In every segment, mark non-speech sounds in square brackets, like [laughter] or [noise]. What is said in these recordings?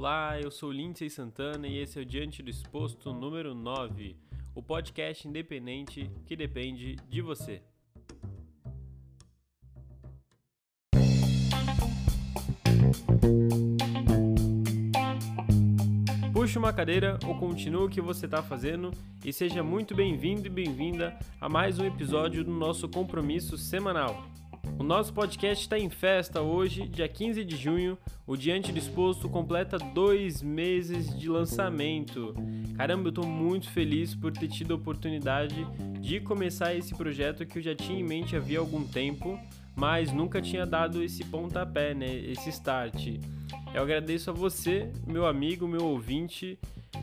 Olá, eu sou Lindsay Santana e esse é o Diante do Exposto número 9, o podcast independente que depende de você. Puxe uma cadeira ou continue o que você está fazendo e seja muito bem-vindo e bem-vinda a mais um episódio do nosso compromisso semanal. O nosso podcast está em festa hoje, dia 15 de junho. O Diante Disposto completa dois meses de lançamento. Caramba, eu estou muito feliz por ter tido a oportunidade de começar esse projeto que eu já tinha em mente havia algum tempo, mas nunca tinha dado esse pontapé, né? Esse start. Eu agradeço a você, meu amigo, meu ouvinte,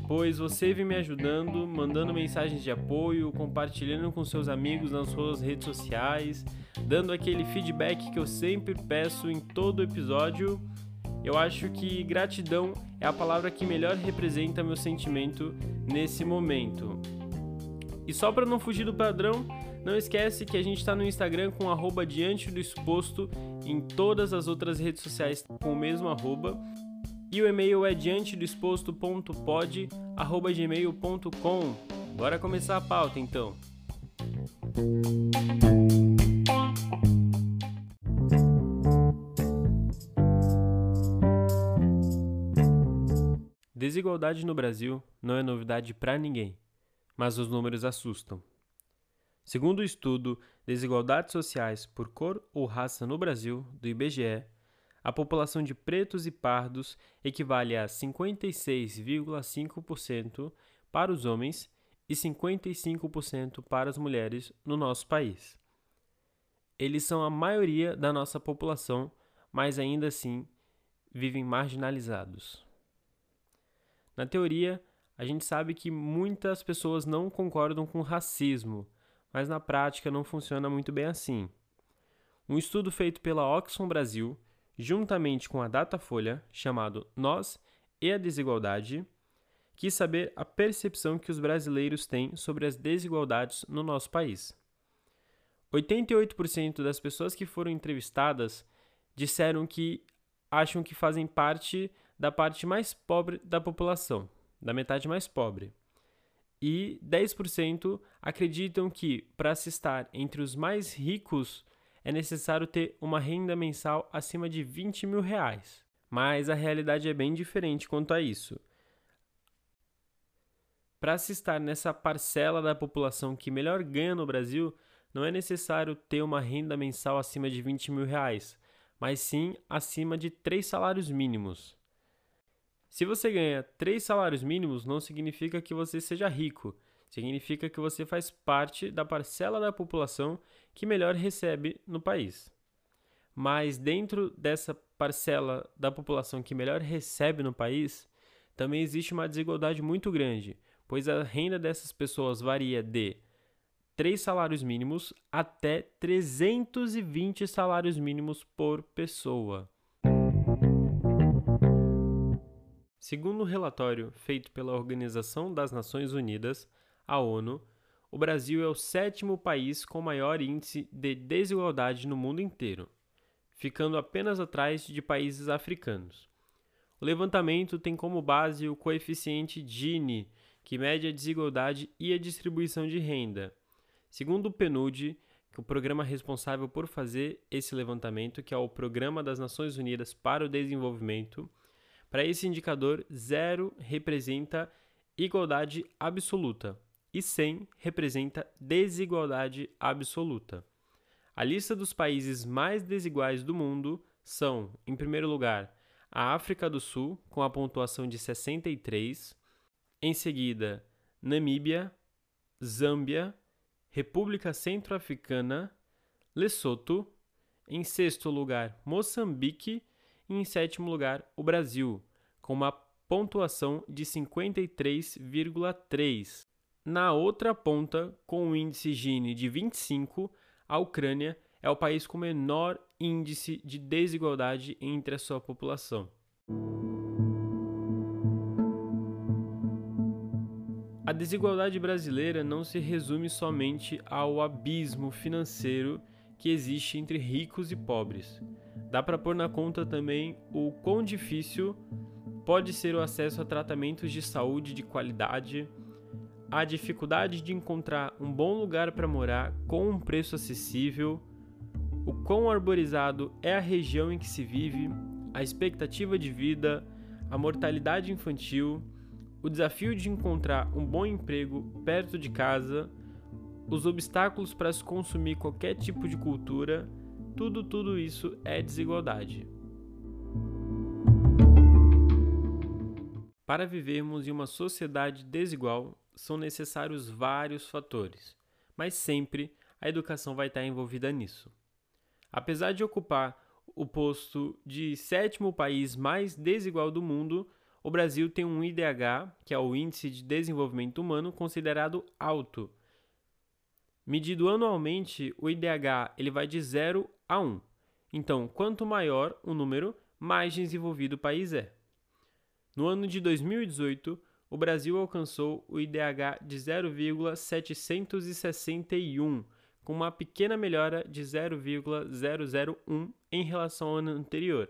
pois você vem me ajudando, mandando mensagens de apoio, compartilhando com seus amigos nas suas redes sociais, dando aquele feedback que eu sempre peço em todo episódio. Eu acho que gratidão é a palavra que melhor representa meu sentimento nesse momento. E só para não fugir do padrão, não esquece que a gente está no Instagram com arroba diante do exposto, em todas as outras redes sociais com o mesmo arroba. E o e-mail é diante do. Bora começar a pauta então. Desigualdade no Brasil não é novidade para ninguém, mas os números assustam. Segundo o estudo Desigualdades Sociais por Cor ou Raça no Brasil, do IBGE, a população de pretos e pardos equivale a 56,5% para os homens e 55% para as mulheres no nosso país. Eles são a maioria da nossa população, mas ainda assim vivem marginalizados. Na teoria, a gente sabe que muitas pessoas não concordam com racismo, mas na prática não funciona muito bem assim. Um estudo feito pela Oxfam Brasil, juntamente com a Datafolha, chamado Nós e a Desigualdade, quis saber a percepção que os brasileiros têm sobre as desigualdades no nosso país. 88% das pessoas que foram entrevistadas disseram que acham que fazem parte da parte mais pobre da população, da metade mais pobre. E 10% acreditam que, para se estar entre os mais ricos, é necessário ter uma renda mensal acima de 20 mil reais. Mas a realidade é bem diferente quanto a isso. Para se estar nessa parcela da população que melhor ganha no Brasil, não é necessário ter uma renda mensal acima de 20 mil reais, mas sim acima de três salários mínimos. Se você ganha três salários mínimos, não significa que você seja rico, significa que você faz parte da parcela da população que melhor recebe no país. Mas dentro dessa parcela da população que melhor recebe no país, também existe uma desigualdade muito grande, pois a renda dessas pessoas varia de três salários mínimos até 320 salários mínimos por pessoa. Segundo o um relatório feito pela Organização das Nações Unidas, a ONU, o Brasil é o sétimo país com maior índice de desigualdade no mundo inteiro, ficando apenas atrás de países africanos. O levantamento tem como base o coeficiente Gini, que mede a desigualdade e a distribuição de renda. Segundo o PNUD, que é o programa responsável por fazer esse levantamento, que é o Programa das Nações Unidas para o Desenvolvimento, para esse indicador, 0 representa igualdade absoluta e 100 representa desigualdade absoluta. A lista dos países mais desiguais do mundo são, em primeiro lugar, a África do Sul, com a pontuação de 63, em seguida, Namíbia, Zâmbia, República Centro-Africana, Lesoto, em sexto lugar, Moçambique e em sétimo lugar o Brasil, com uma pontuação de 53,3. Na outra ponta, com o índice Gini de 25, a Ucrânia é o país com menor índice de desigualdade entre a sua população. A desigualdade brasileira não se resume somente ao abismo financeiro que existe entre ricos e pobres. Dá para pôr na conta também o quão difícil pode ser o acesso a tratamentos de saúde de qualidade, a dificuldade de encontrar um bom lugar para morar com um preço acessível, o quão arborizado é a região em que se vive, a expectativa de vida, a mortalidade infantil, o desafio de encontrar um bom emprego perto de casa, os obstáculos para se consumir qualquer tipo de cultura, tudo, tudo isso é desigualdade. Para vivermos em uma sociedade desigual, são necessários vários fatores, mas sempre a educação vai estar envolvida nisso. Apesar de ocupar o posto de sétimo país mais desigual do mundo, o Brasil tem um IDH, que é o Índice de Desenvolvimento Humano, considerado alto. Medido anualmente, o IDH ele vai de 0 a 1. Então, quanto maior o número, mais desenvolvido o país é. No ano de 2018, o Brasil alcançou o IDH de 0,761, com uma pequena melhora de 0,001 em relação ao ano anterior.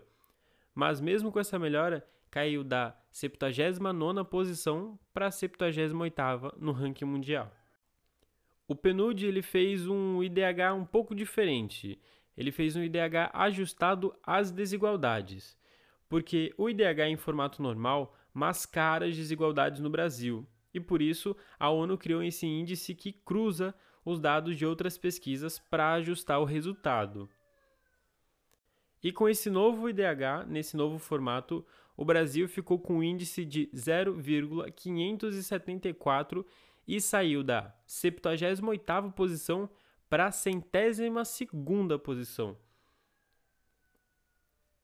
Mas mesmo com essa melhora, caiu da 79ª posição para a 78ª no ranking mundial. O PNUD ele fez um IDH um pouco diferente. Ele fez um IDH ajustado às desigualdades porque o IDH em formato normal mascara as desigualdades no Brasil, e por isso a ONU criou esse índice que cruza os dados de outras pesquisas para ajustar o resultado. E com esse novo IDH, nesse novo formato, o Brasil ficou com um índice de 0,574 e saiu da 78ª posição para a centésima segunda posição.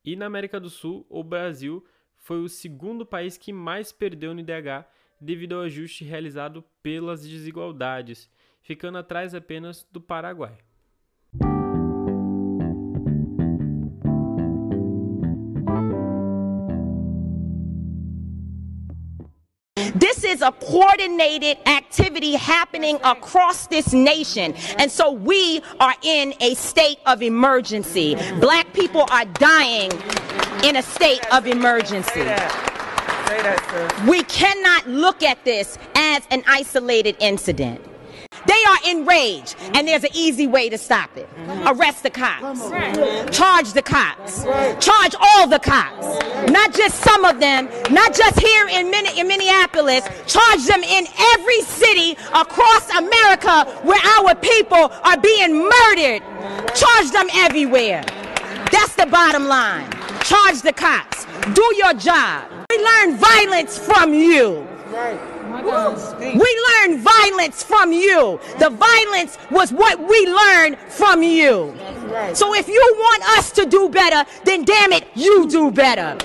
E na América do Sul, o Brasil foi o segundo país que mais perdeu no IDH devido ao ajuste realizado pelas desigualdades, ficando atrás apenas do Paraguai. This is a coordinated activity happening across this nation. And so we are in a state of emergency. Black people are dying in a state of emergency. We cannot look at this as an isolated incident. They are enraged, and there's an easy way to stop it. Arrest the cops. Charge the cops. Charge all the cops. Not just some of them, not just here in, Min- in Minneapolis. Charge them in every city across America where our people are being murdered. Charge them everywhere. That's the bottom line. Charge the cops. Do your job. We learn violence from you. We learn violence from you. The violence was what we learned from you. So if you want us to do better, then damn it, you do better.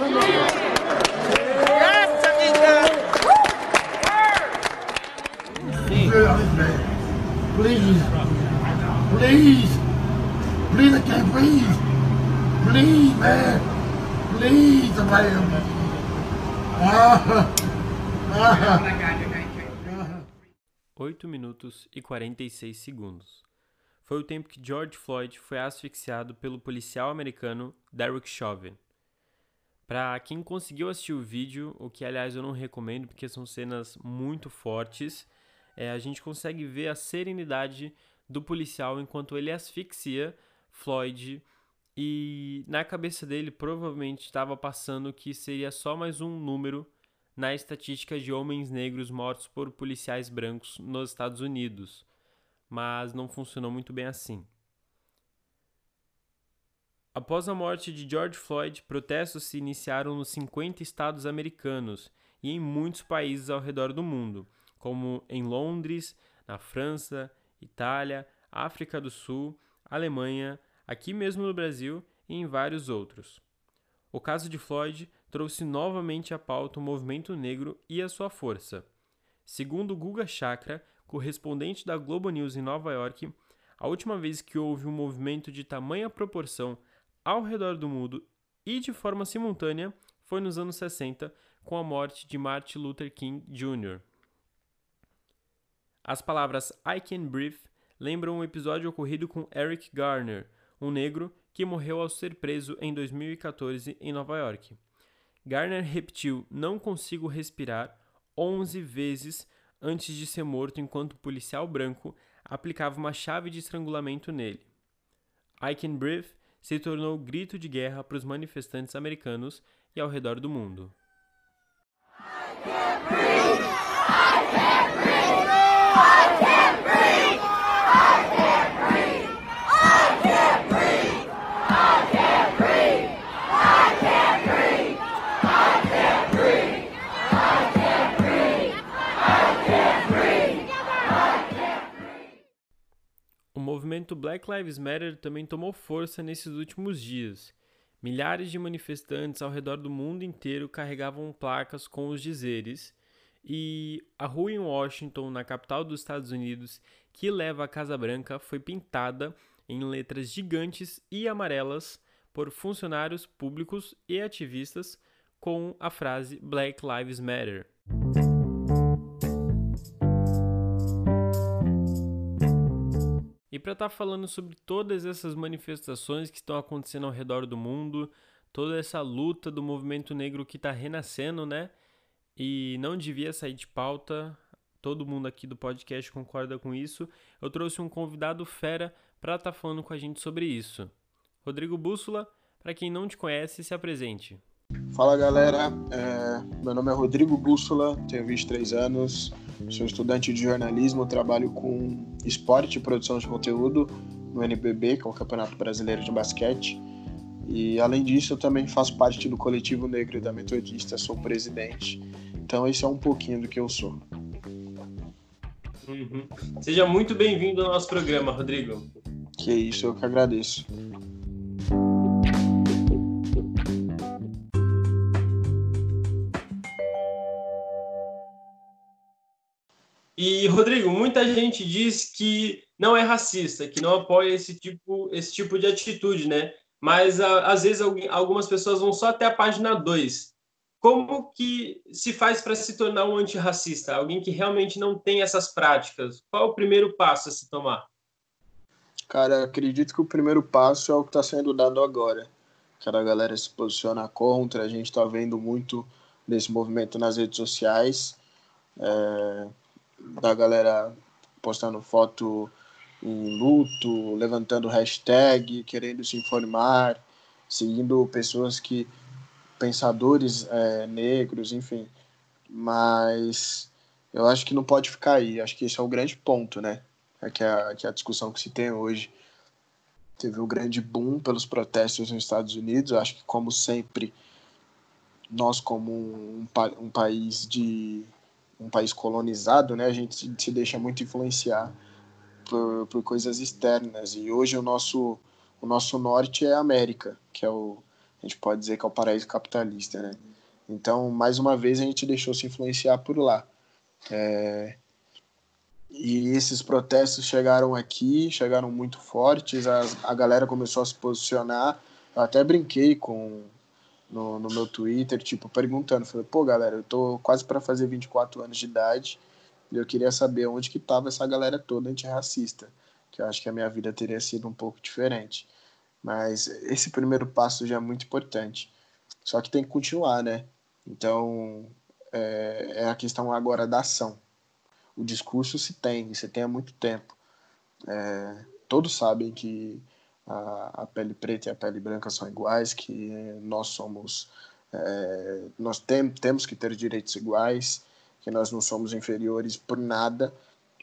Please, please, please, I can't breathe. Please, man, please, somebody help me. Ah, ah. 8 minutos e 46 segundos. Foi o tempo que George Floyd foi asfixiado pelo policial americano Derek Chauvin. Para quem conseguiu assistir o vídeo, o que aliás eu não recomendo porque são cenas muito fortes, é, a gente consegue ver a serenidade do policial enquanto ele asfixia Floyd e na cabeça dele provavelmente estava passando que seria só mais um número na estatística de homens negros mortos por policiais brancos nos Estados Unidos, mas não funcionou muito bem assim. Após a morte de George Floyd, protestos se iniciaram nos 50 estados americanos e em muitos países ao redor do mundo, como em Londres, na França, Itália, África do Sul, Alemanha, aqui mesmo no Brasil e em vários outros. O caso de Floyd trouxe novamente à pauta o movimento negro e a sua força. Segundo Guga Chakra, correspondente da Globo News em Nova York, a última vez que houve um movimento de tamanha proporção ao redor do mundo e de forma simultânea foi nos anos 60, com a morte de Martin Luther King Jr. As palavras I Can Breathe lembram um episódio ocorrido com Eric Garner, um negro que morreu ao ser preso em 2014 em Nova York. Garner repetiu: Não consigo respirar 11 vezes antes de ser morto enquanto o policial branco aplicava uma chave de estrangulamento nele. I Can Breathe se tornou o grito de guerra para os manifestantes americanos e ao redor do mundo. Movimento Black Lives Matter também tomou força nesses últimos dias. Milhares de manifestantes ao redor do mundo inteiro carregavam placas com os dizeres e a rua em Washington, na capital dos Estados Unidos, que leva à Casa Branca, foi pintada em letras gigantes e amarelas por funcionários públicos e ativistas com a frase Black Lives Matter. E para estar tá falando sobre todas essas manifestações que estão acontecendo ao redor do mundo, toda essa luta do movimento negro que está renascendo, né? E não devia sair de pauta, todo mundo aqui do podcast concorda com isso. Eu trouxe um convidado fera para estar tá falando com a gente sobre isso. Rodrigo Bússola, para quem não te conhece, se apresente. Fala galera, é, meu nome é Rodrigo Bússola, tenho 23 anos, Sou estudante de jornalismo, trabalho com esporte e produção de conteúdo no NBB, que é o Campeonato Brasileiro de Basquete. E além disso, eu também faço parte do coletivo negro da Metodista, sou presidente. Então, esse é um pouquinho do que eu sou. Uhum. Seja muito bem-vindo ao nosso programa, Rodrigo. Que isso, eu que agradeço. E, Rodrigo, muita gente diz que não é racista, que não apoia esse tipo, esse tipo de atitude, né? Mas, a, às vezes, algumas pessoas vão só até a página 2. Como que se faz para se tornar um antirracista? Alguém que realmente não tem essas práticas? Qual é o primeiro passo a se tomar? Cara, acredito que o primeiro passo é o que está sendo dado agora. Que a galera se posiciona contra, a gente está vendo muito desse movimento nas redes sociais. É, da galera postando foto em luto, levantando hashtag, querendo se informar, seguindo pessoas que pensadores é, negros, enfim. Mas eu acho que não pode ficar aí. Acho que esse é o grande ponto, né? É que a, que a discussão que se tem hoje teve um grande boom pelos protestos nos Estados Unidos. Acho que, como sempre, nós, como um, um país de um país colonizado, né, a gente se deixa muito influenciar por, por coisas externas. E hoje o nosso, o nosso norte é a América, que é o, a gente pode dizer que é o paraíso capitalista, né? Então, mais uma vez, a gente deixou se influenciar por lá. É... E esses protestos chegaram aqui, chegaram muito fortes, a, a galera começou a se posicionar. Eu até brinquei com, no, no meu Twitter, tipo, perguntando, falei, pô, galera, eu tô quase para fazer 24 anos de idade e eu queria saber onde que tava essa galera toda antirracista, que eu acho que a minha vida teria sido um pouco diferente. Mas esse primeiro passo já é muito importante. Só que tem que continuar, né? Então, é, é a questão agora da ação. O discurso se tem, se tem há muito tempo. É, todos sabem que a, a pele preta e a pele branca são iguais, que nós somos, é, nós tem, temos que ter direitos iguais, que nós não somos inferiores por nada,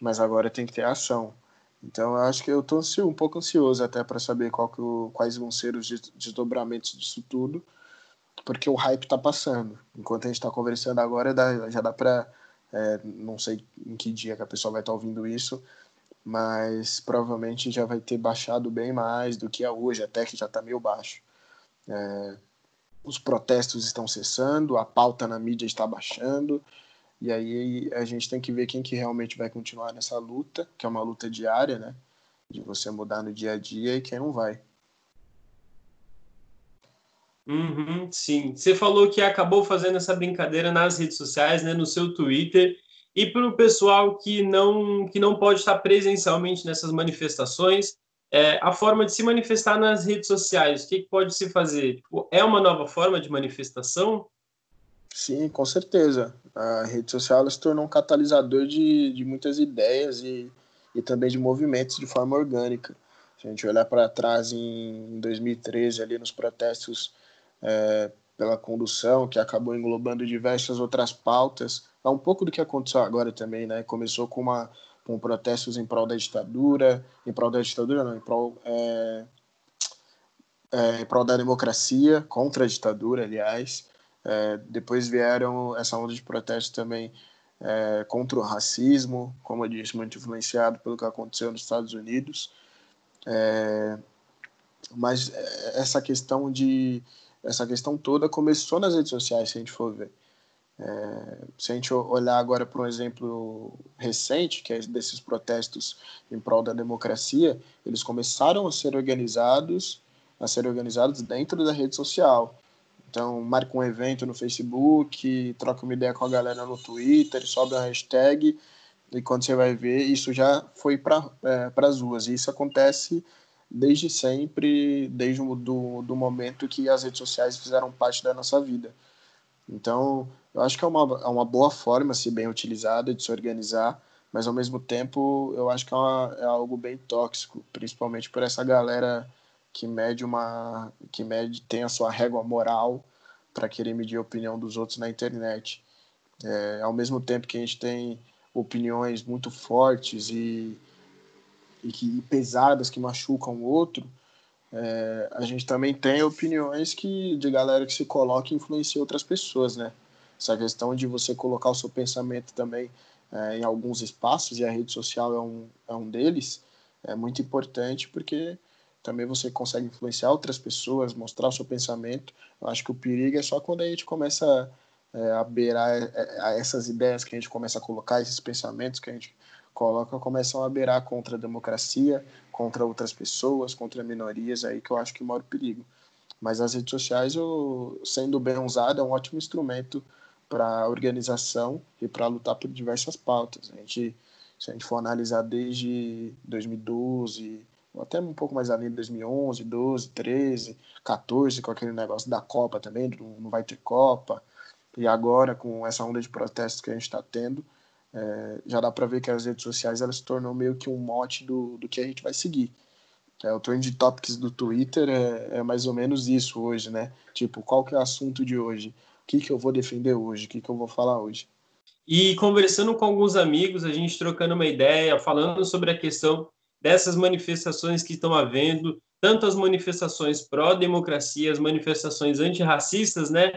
mas agora tem que ter ação. Então eu acho que eu estou um pouco ansioso até para saber o, quais vão ser os desdobramentos disso tudo, porque o hype está passando. Enquanto a gente está conversando agora, dá, já dá para, é, não sei em que dia que a pessoa vai estar tá ouvindo isso, mas provavelmente já vai ter baixado bem mais do que é hoje, até que já está meio baixo. É, os protestos estão cessando, a pauta na mídia está baixando, e aí a gente tem que ver quem que realmente vai continuar nessa luta, que é uma luta diária, né? De você mudar no dia a dia e quem não vai. Uhum, sim. Você falou que acabou fazendo essa brincadeira nas redes sociais, né, no seu Twitter. E para o pessoal que não, que não pode estar presencialmente nessas manifestações, é, a forma de se manifestar nas redes sociais, o que, que pode se fazer? Tipo, é uma nova forma de manifestação? Sim, com certeza. A rede social se tornou um catalisador de, de muitas ideias e, e também de movimentos de forma orgânica. Se a gente olhar para trás em 2013, ali nos protestos é, pela condução, que acabou englobando diversas outras pautas, é um pouco do que aconteceu agora também, né? Começou com, uma, com protestos em prol da ditadura, em prol da ditadura não, em prol, é, é, em prol da democracia, contra a ditadura, aliás. É, depois vieram essa onda de protestos também é, contra o racismo, como eu disse, muito influenciado pelo que aconteceu nos Estados Unidos. É, mas é, essa questão de essa questão toda começou nas redes sociais, se a gente for ver. É, se a gente olhar agora para um exemplo recente, que é desses protestos em prol da democracia, eles começaram a ser organizados, a ser organizados dentro da rede social. Então, marca um evento no Facebook, troca uma ideia com a galera no Twitter, sobe uma hashtag, e quando você vai ver, isso já foi para é, as ruas. E isso acontece desde sempre, desde o do, do momento que as redes sociais fizeram parte da nossa vida. Então, eu acho que é uma, é uma boa forma, se bem utilizada, de se organizar, mas ao mesmo tempo eu acho que é, uma, é algo bem tóxico, principalmente por essa galera que mede uma que mede tem a sua régua moral para querer medir a opinião dos outros na internet. É, ao mesmo tempo que a gente tem opiniões muito fortes e, e, que, e pesadas que machucam o outro, é, a gente também tem opiniões que de galera que se coloca e influencia outras pessoas, né? Essa questão de você colocar o seu pensamento também é, em alguns espaços, e a rede social é um, é um deles, é muito importante porque também você consegue influenciar outras pessoas, mostrar o seu pensamento. Eu acho que o perigo é só quando a gente começa é, a beirar é, a essas ideias que a gente começa a colocar, esses pensamentos que a gente coloca, começam a beirar contra a democracia, contra outras pessoas, contra minorias, aí que eu acho que mora o perigo. Mas as redes sociais, eu, sendo bem usada, é um ótimo instrumento para organização e para lutar por diversas pautas. A gente, se a gente for analisar desde 2012, até um pouco mais além de 2011, 12, 13, 14, com aquele negócio da Copa também, não vai ter Copa. E agora, com essa onda de protestos que a gente está tendo, é, já dá para ver que as redes sociais elas se tornou meio que um mote do, do que a gente vai seguir. É, o Trend Topics do Twitter é, é, mais ou menos isso hoje, né? Tipo, qual que é o assunto de hoje? O que, que eu vou defender hoje? O que, que eu vou falar hoje? E conversando com alguns amigos, a gente trocando uma ideia, falando sobre a questão dessas manifestações que estão havendo, tanto as manifestações pró-democracia, as manifestações antirracistas, né?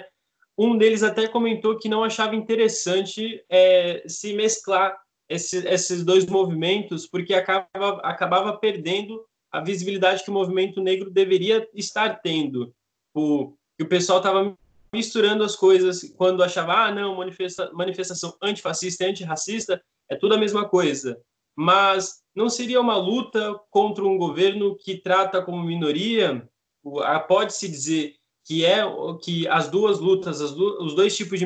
Um deles até comentou que não achava interessante é, se mesclar esse, esses dois movimentos, porque acaba, acabava perdendo a visibilidade que o movimento negro deveria estar tendo. O, que o pessoal estava misturando as coisas quando achava, ah, não, manifesta, manifestação antifascista e antirracista é tudo a mesma coisa. Mas não seria uma luta contra um governo que trata como minoria? Pode-se dizer que é que as duas lutas, as du os dois tipos de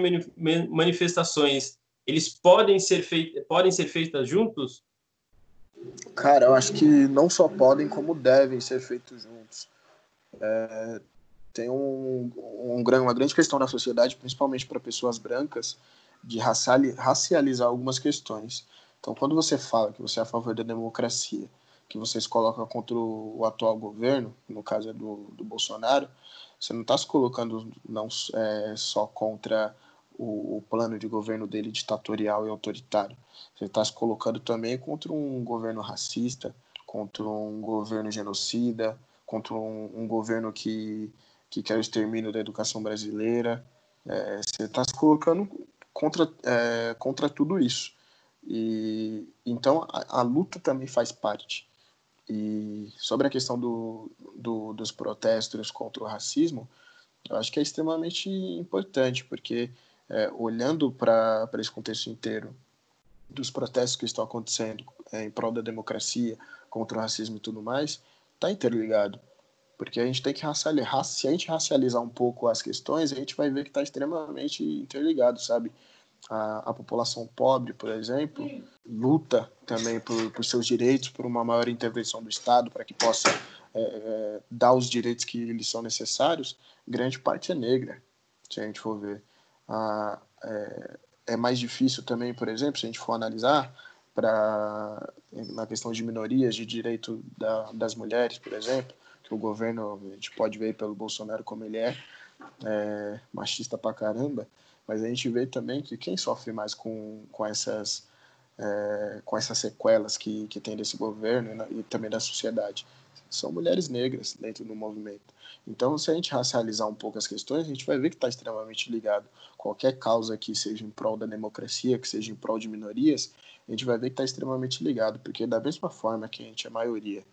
manifestações, eles podem ser, feitas podem ser feitas juntos? Cara, eu acho que não só podem, como devem ser feitos juntos. É, tem um, um, uma grande questão na sociedade, principalmente para pessoas brancas, de racializar algumas questões. Então, quando você fala que você é a favor da democracia, que você se coloca contra o, atual governo, no caso é do, do Bolsonaro, você não está se colocando não é, só contra o, o, plano de governo dele ditatorial e autoritário. Você está se colocando também contra um governo racista, contra um governo genocida, contra um, um governo que, que quer o extermínio da educação brasileira. É, você está se colocando contra, é, contra tudo isso. E então a, a, luta também faz parte. E sobre a questão do, do, dos protestos contra o racismo, eu acho que é extremamente importante, porque é, olhando para esse contexto inteiro dos protestos que estão acontecendo é, em prol da democracia, contra o racismo e tudo mais, está interligado. Porque a gente tem que racializar, se a gente racializar um pouco as questões, a gente vai ver que está extremamente interligado, sabe? A, a população pobre, por exemplo, luta também por, por seus direitos, por uma maior intervenção do Estado para que possa é, é, dar os direitos que lhes são necessários, grande parte é negra, se a gente for ver. a, é, é mais difícil também, por exemplo, se a gente for analisar, para na questão de minorias, de direito da, das mulheres, por exemplo, que o governo, a gente pode ver pelo Bolsonaro como ele é, é, machista pra caramba, mas a gente vê também que quem sofre mais com, com essas é, com essas sequelas que, que tem desse governo e, e também da sociedade são mulheres negras dentro do movimento. Então, se a gente racializar um pouco as questões, a gente vai ver que está extremamente ligado. Qualquer causa que seja em prol da democracia, que seja em prol de minorias, a gente vai ver que está extremamente ligado, porque da mesma forma que a gente é maioria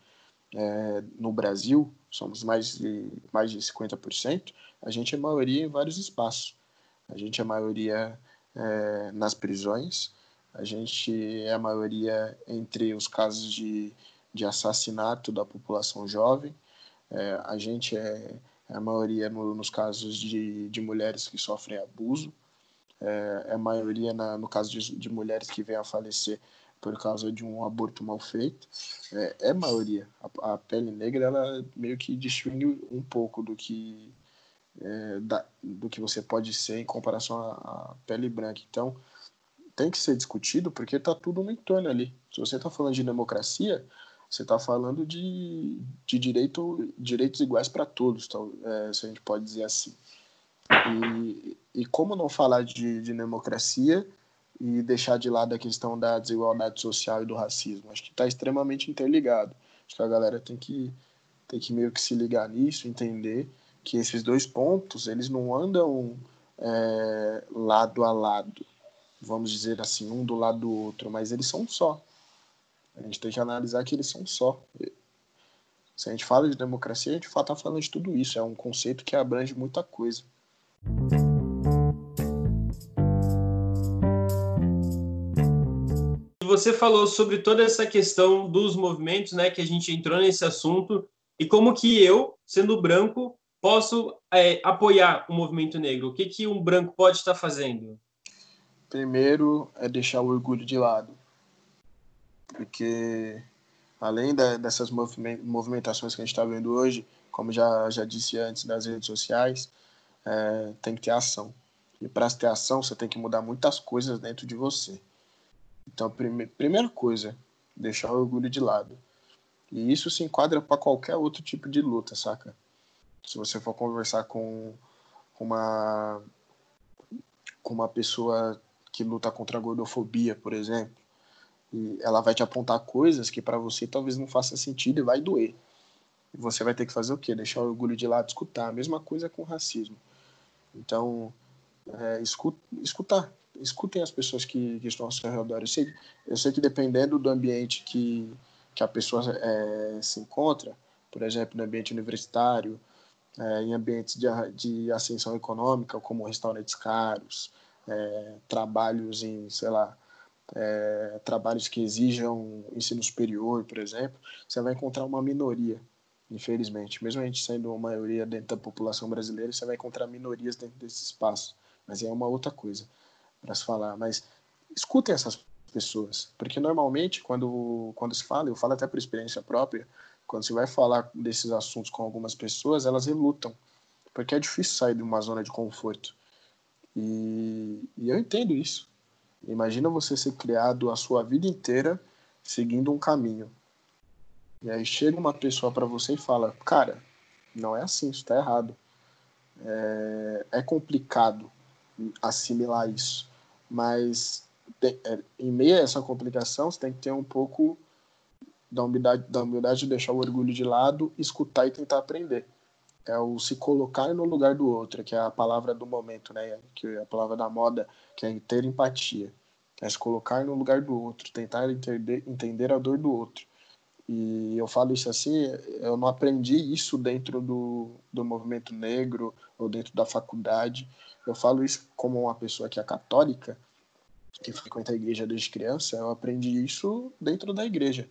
é, no Brasil, somos mais de, mais de 50%, a gente é maioria em vários espaços. A gente é maioria é, nas prisões, a gente é a maioria entre os casos de, de assassinato da população jovem, é, a gente é, é a maioria no, nos casos de, de mulheres que sofrem abuso, é, é a maioria na, no caso de, de mulheres que vêm a falecer por causa de um aborto mal feito, é, é maioria. A, a, pele negra, ela meio que distingue um pouco do que, é, da, do que você pode ser em comparação à, à, pele branca. Então, tem que ser discutido porque está tudo no entorno ali. Se você está falando de democracia, você está falando de, de direito, direitos iguais para todos, então, é, se a gente pode dizer assim. E, e como não falar de, de democracia e deixar de lado a questão da desigualdade social e do racismo? Acho que está extremamente interligado. Acho que a galera tem que, tem que meio que se ligar nisso, entender que esses dois pontos eles não andam é, lado a lado, vamos dizer assim, um do lado do outro, mas eles são só. A gente tem que analisar que eles são só. Se a gente fala de democracia, a gente está falando de tudo isso. É um conceito que abrange muita coisa. Você falou sobre toda essa questão dos movimentos, né? Que a gente entrou nesse assunto e como que eu, sendo branco, posso é, apoiar o movimento negro. O que que um branco pode estar fazendo? Primeiro é deixar o orgulho de lado, porque além da, dessas movimentações que a gente está vendo hoje, como já já disse antes nas redes sociais, é, tem que ter ação. E para ter ação, você tem que mudar muitas coisas dentro de você. Então, prime primeira coisa, deixar o orgulho de lado. E isso se enquadra para qualquer outro tipo de luta, saca? Se você for conversar com uma com uma pessoa que luta contra a gordofobia, por exemplo, e ela vai te apontar coisas que para você talvez não faça sentido e vai doer. E você vai ter que fazer o quê? Deixar o orgulho de lado, escutar. A mesma coisa com o racismo. Então, é, escuta, escutar. Escutem as pessoas que, que, estão ao seu redor. Eu sei, eu sei que dependendo do ambiente que, que a pessoa é, se encontra, por exemplo, no ambiente universitário, é, em ambientes de, de ascensão econômica, como restaurantes caros, é, trabalhos em, sei lá, é, trabalhos que exijam ensino superior, por exemplo, você vai encontrar uma minoria infelizmente. Mesmo a gente sendo uma maioria dentro da população brasileira, você vai encontrar minorias dentro desse espaço. Mas é uma outra coisa para se falar. Mas escutem essas pessoas, porque normalmente quando, quando se fala, eu falo até por experiência própria, quando se vai falar desses assuntos com algumas pessoas, elas relutam, porque é difícil sair de uma zona de conforto. E, e eu entendo isso. Imagina você ser criado a sua vida inteira seguindo um caminho e aí chega uma pessoa para você e fala, cara, não é assim, isso está errado. É, é, complicado assimilar isso, mas tem, é, em meio a essa complicação você tem que ter um pouco da humildade, da humildade de deixar o orgulho de lado, escutar e tentar aprender. É o se colocar no lugar do outro, que é a palavra do momento, né? Que é a palavra da moda, que é ter empatia. É se colocar no lugar do outro, tentar entender, entender a dor do outro. E eu falo isso assim, eu não aprendi isso dentro do, do movimento negro ou dentro da faculdade. Eu falo isso como uma pessoa que é católica, que frequenta a igreja desde criança, eu aprendi isso dentro da igreja.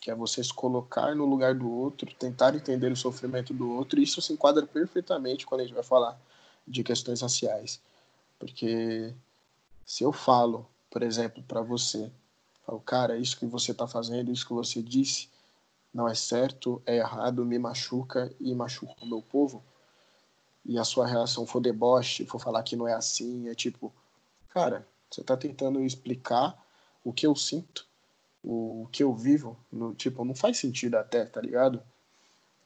Que é você se colocar no lugar do outro, tentar entender o sofrimento do outro, e isso se enquadra perfeitamente quando a gente vai falar de questões raciais. Porque se eu falo, por exemplo, para você, Falo, cara, isso que você está fazendo, isso que você disse, não é certo, é errado, me machuca e machuca o meu povo. e a sua reação for deboche, for falar que não é assim, é tipo, cara, você tá tentando explicar o que eu sinto, o, que eu vivo, no, tipo, não faz sentido até, tá ligado?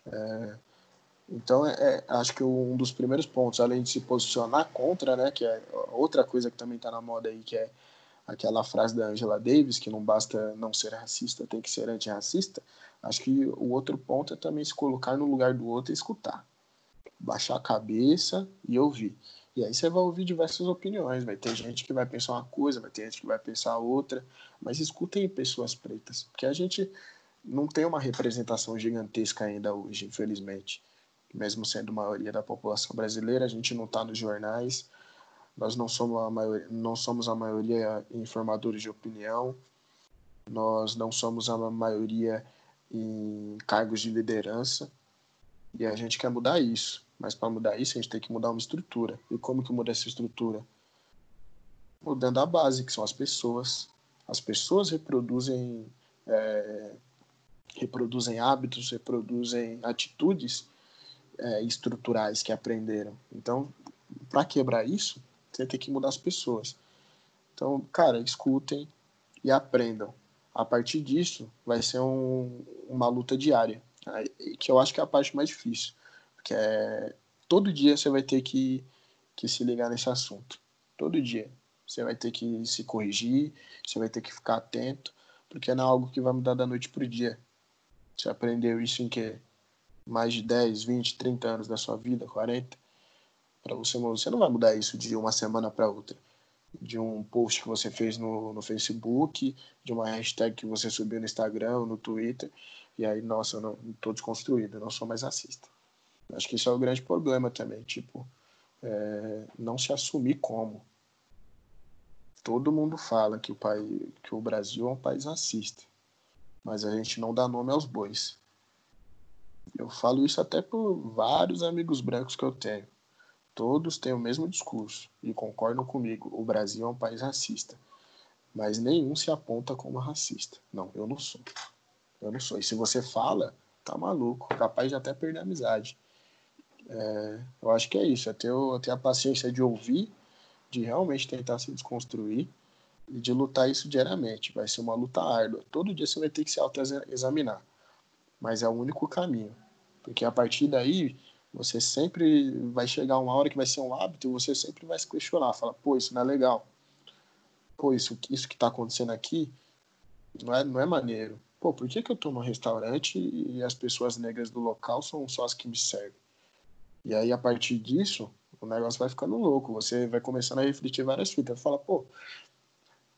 É, então, é, é, acho que um dos primeiros pontos, além de se posicionar contra, né, que é outra coisa que também tá na moda aí, que é aquela frase da Angela Davis, que não basta não ser racista, tem que ser antirracista, acho que o outro ponto é também se colocar no lugar do outro e escutar baixar a cabeça e ouvir. E aí você vai ouvir diversas opiniões. Vai ter gente que vai pensar uma coisa, vai ter gente que vai pensar outra. Mas escutem pessoas pretas, porque a gente não tem uma representação gigantesca ainda hoje, infelizmente. Mesmo sendo maioria da população brasileira, a gente não está nos jornais. Nós não somos a maioria, não somos a maioria informadores de opinião. Nós não somos a maioria em cargos de liderança. E a gente quer mudar isso. Mas para mudar isso, a gente tem que mudar uma estrutura. E como que muda essa estrutura? Mudando a base, que são as pessoas. As pessoas reproduzem, é, reproduzem hábitos, reproduzem atitudes é, estruturais que aprenderam. Então, para quebrar isso, você tem que mudar as pessoas. Então, cara, escutem e aprendam. A partir disso, vai ser um, uma luta diária, que eu acho que é a parte mais difícil. Porque é, todo dia você vai ter que, que se ligar nesse assunto. Todo dia. Você vai ter que se corrigir, você vai ter que ficar atento, porque não é algo que vai mudar da noite para o dia. Você aprendeu isso em que? Mais de 10, 20, 30 anos da sua vida, 40? Para você, você não vai mudar isso de uma semana para outra. De um post que você fez no, no Facebook, de uma hashtag que você subiu no Instagram, no Twitter, e aí, nossa, eu não estou desconstruído, eu não sou mais racista. Acho que isso é o grande problema também, tipo, é, não se assumir como. Todo mundo fala que o, país, que o Brasil é um país racista, mas a gente não dá nome aos bois. Eu falo isso até por vários amigos brancos que eu tenho. Todos têm o mesmo discurso e concordam comigo. O Brasil é um país racista. Mas nenhum se aponta como racista. Não, eu não sou. Eu não sou. E se você fala, tá maluco. Capaz de até perder a amizade. É, eu acho que é isso, é ter, ter a paciência de ouvir, de realmente tentar se desconstruir e de lutar isso diariamente. Vai ser uma luta árdua. Todo dia você vai ter que se auto-examinar. Mas é o único caminho. Porque a partir daí, você sempre vai chegar uma hora que vai ser um hábito e você sempre vai se questionar. Fala, pô, isso não é legal. Pô, isso, isso que está acontecendo aqui não é, não é maneiro. Pô, por que, que eu estou num restaurante e as pessoas negras do local são só as que me servem? E aí, a partir disso, o negócio vai ficando louco. Você vai começando a refletir várias fitas. Fala, pô,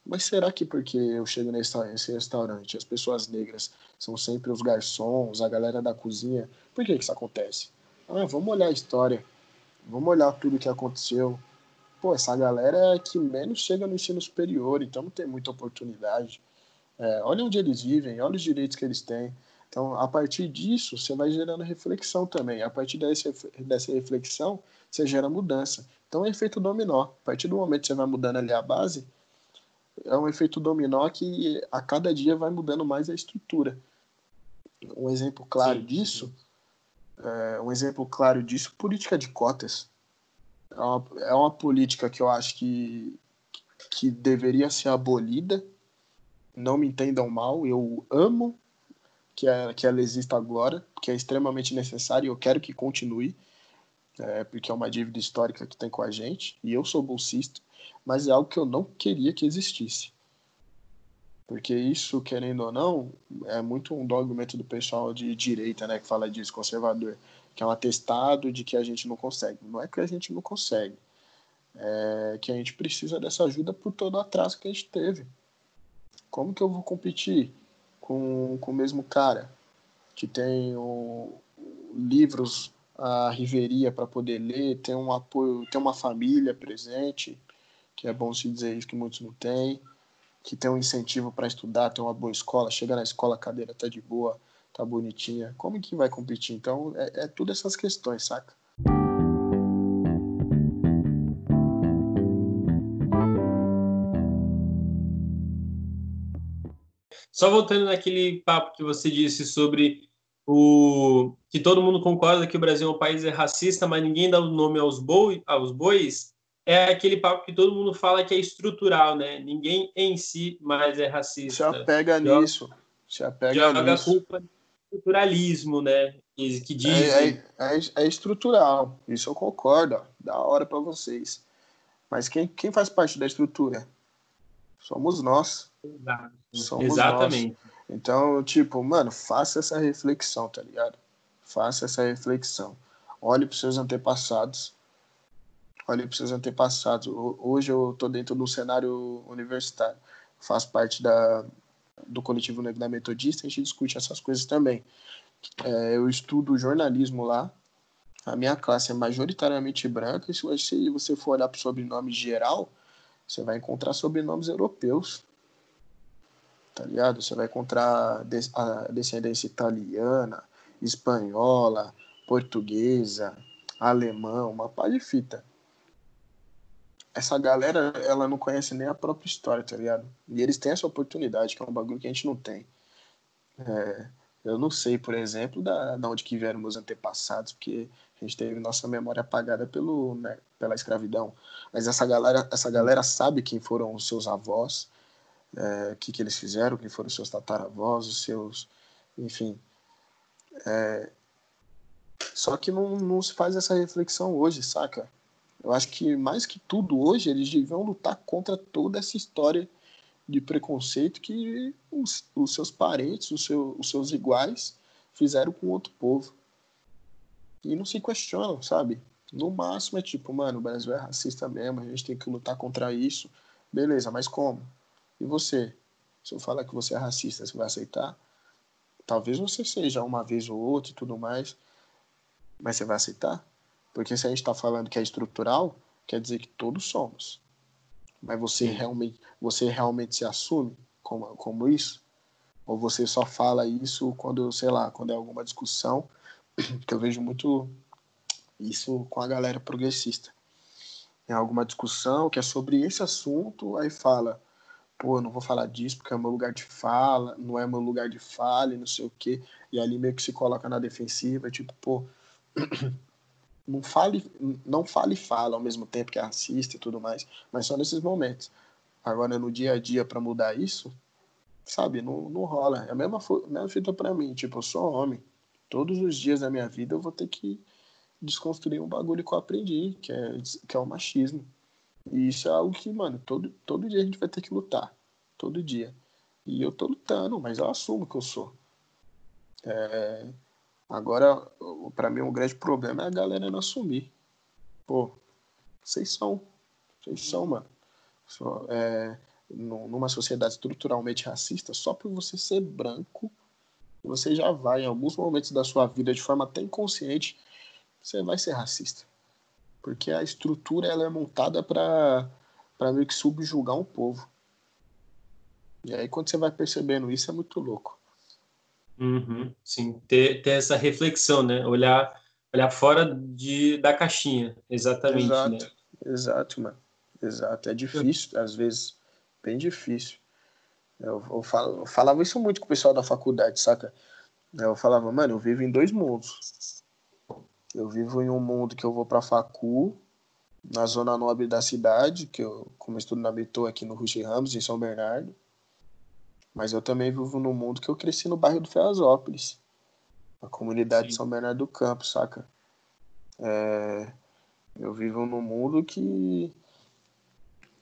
mas será que porque eu chego nesse, restaurante, as pessoas negras são sempre os garçons, a galera da cozinha, por que, que isso acontece? Ah, vamos olhar a história, vamos olhar tudo que aconteceu. Pô, essa galera é que menos chega no ensino superior, então não tem muita oportunidade. É, olha onde eles vivem, olha os direitos que eles têm. Então, a partir disso, você vai gerando reflexão também. A partir desse, dessa reflexão, você gera mudança. Então, é um efeito dominó. A partir do momento que você vai mudando ali a base, é um efeito dominó que a cada dia vai mudando mais a estrutura. Um exemplo claro sim, disso. É, um exemplo claro disso, política de cotas. É uma, é uma política que eu acho que, que deveria ser abolida. Não me entendam mal, eu amo que, é, que ela exista agora, que é extremamente necessária e eu quero que continue, é, porque é uma dívida histórica que tem com a gente, e eu sou bolsista, mas é algo que eu não queria que existisse. Porque isso, querendo ou não, é muito um dogma do pessoal de direita, né, que fala disso, conservador, que é um atestado de que a gente não consegue. Não é que a gente não consegue, é que a gente precisa dessa ajuda por todo o atraso que a gente teve. Como que eu vou competir com, com o mesmo cara, que tem o, livros a riveria para poder ler, tem um apoio, tem uma família presente, que é bom se dizer isso que muitos não têm, que tem um incentivo para estudar, tem uma boa escola, chega na escola, a cadeira tá de boa, tá bonitinha. Como que vai competir? Então, é, é tudo essas questões, saca? Só voltando naquele papo que você disse sobre o que todo mundo concorda que o Brasil é um país racista, mas ninguém dá o nome aos, boi, aos bois, é aquele papo que todo mundo fala que é estrutural, né? Ninguém em si mais é racista. Se apega joga, nisso. Se apega joga nisso. culpa no estruturalismo, né? Que, que diz. É, é, é, é, estrutural. Isso eu concordo. Ó. Da hora para vocês. Mas quem, quem faz parte da estrutura? Somos nós. Somos Exatamente. Nós. Então, tipo, mano, faça essa reflexão, tá ligado? Faça essa reflexão. Olhe para seus antepassados. Olhe para seus antepassados. Hoje eu tô dentro do cenário universitário. Faço parte da, do coletivo Negro da Metodista. A gente discute essas coisas também. É, eu estudo jornalismo lá. A minha classe é majoritariamente branca, e se você for olhar para o sobrenome geral, você vai encontrar sobrenomes europeus. Tá ligado? Você vai encontrar a descendência italiana, espanhola, portuguesa, alemã, uma pá de fita. Essa galera, ela não conhece nem a própria história, tá ligado? E eles têm essa oportunidade, que é um bagulho que a gente não tem. É, eu não sei, por exemplo, da, da onde que vieram meus antepassados, porque a gente teve nossa memória apagada pelo, né, pela escravidão. Mas essa galera, essa galera sabe quem foram os seus avós, o é, que, que eles fizeram, quem foram os seus tataravós, os seus. Enfim. É, só que não, não se faz essa reflexão hoje, saca? Eu acho que mais que tudo hoje eles deviam lutar contra toda essa história de preconceito que os, os seus parentes, os, seu, os seus iguais fizeram com outro povo e não se questionam, sabe? No máximo é tipo, mano, o Brasil é racista mesmo, a gente tem que lutar contra isso. Beleza, mas como? E você? Se eu falar que você é racista, você vai aceitar? Talvez você seja uma vez ou outra e tudo mais, mas você vai aceitar? Porque se a gente está falando que é estrutural, quer dizer que todos somos. Mas você realmente, você realmente se assume como, como isso? Ou você só fala isso quando, sei lá, quando é alguma discussão [clears throat] que eu vejo muito isso com a galera progressista. Em alguma discussão que é sobre esse assunto, aí fala, pô, eu não vou falar disso porque é meu lugar de fala, não é meu lugar de fala e não sei o quê. E ali meio que se coloca na defensiva, tipo, pô, [clears throat] não fale, não fale e fala ao mesmo tempo que é racista e tudo mais, mas só nesses momentos. Agora, no dia a dia, para mudar isso, sabe, não, não rola. É a mesma, mesma fita para mim, tipo, eu sou homem todos os dias da minha vida eu vou ter que desconstruir um bagulho que eu aprendi, que é, que é o machismo. E isso é algo que, mano, todo, todo dia a gente vai ter que lutar. Todo dia. E eu tô lutando, mas eu assumo que eu sou. É... Agora, para mim, um grande problema é a galera não assumir. Pô, vocês são. Vocês são, mano. Só, é... Numa sociedade estruturalmente racista, só por você ser branco, você já vai, em alguns momentos da sua vida, de forma até inconsciente, você vai ser racista. Porque a estrutura ela é montada para meio que subjugar um povo. E aí, quando você vai percebendo isso, é muito louco. Uhum, sim, ter, ter essa reflexão, né? Olhar, olhar fora de, da caixinha, exatamente. Exato, né? exato, mano. Exato. É difícil, às vezes, bem difícil. Eu, eu, falo, eu falava isso muito com o pessoal da faculdade, saca? Eu falava, mano, eu vivo em dois mundos. Eu vivo em um mundo que eu vou pra facu, na zona nobre da cidade, que eu, como estudo na Beto aqui no Ruxi Ramos, em São Bernardo. Mas eu também vivo no mundo que eu cresci no bairro do Feazópolis, a comunidade Sim. de São Bernardo do Campo, saca? É, eu vivo num mundo que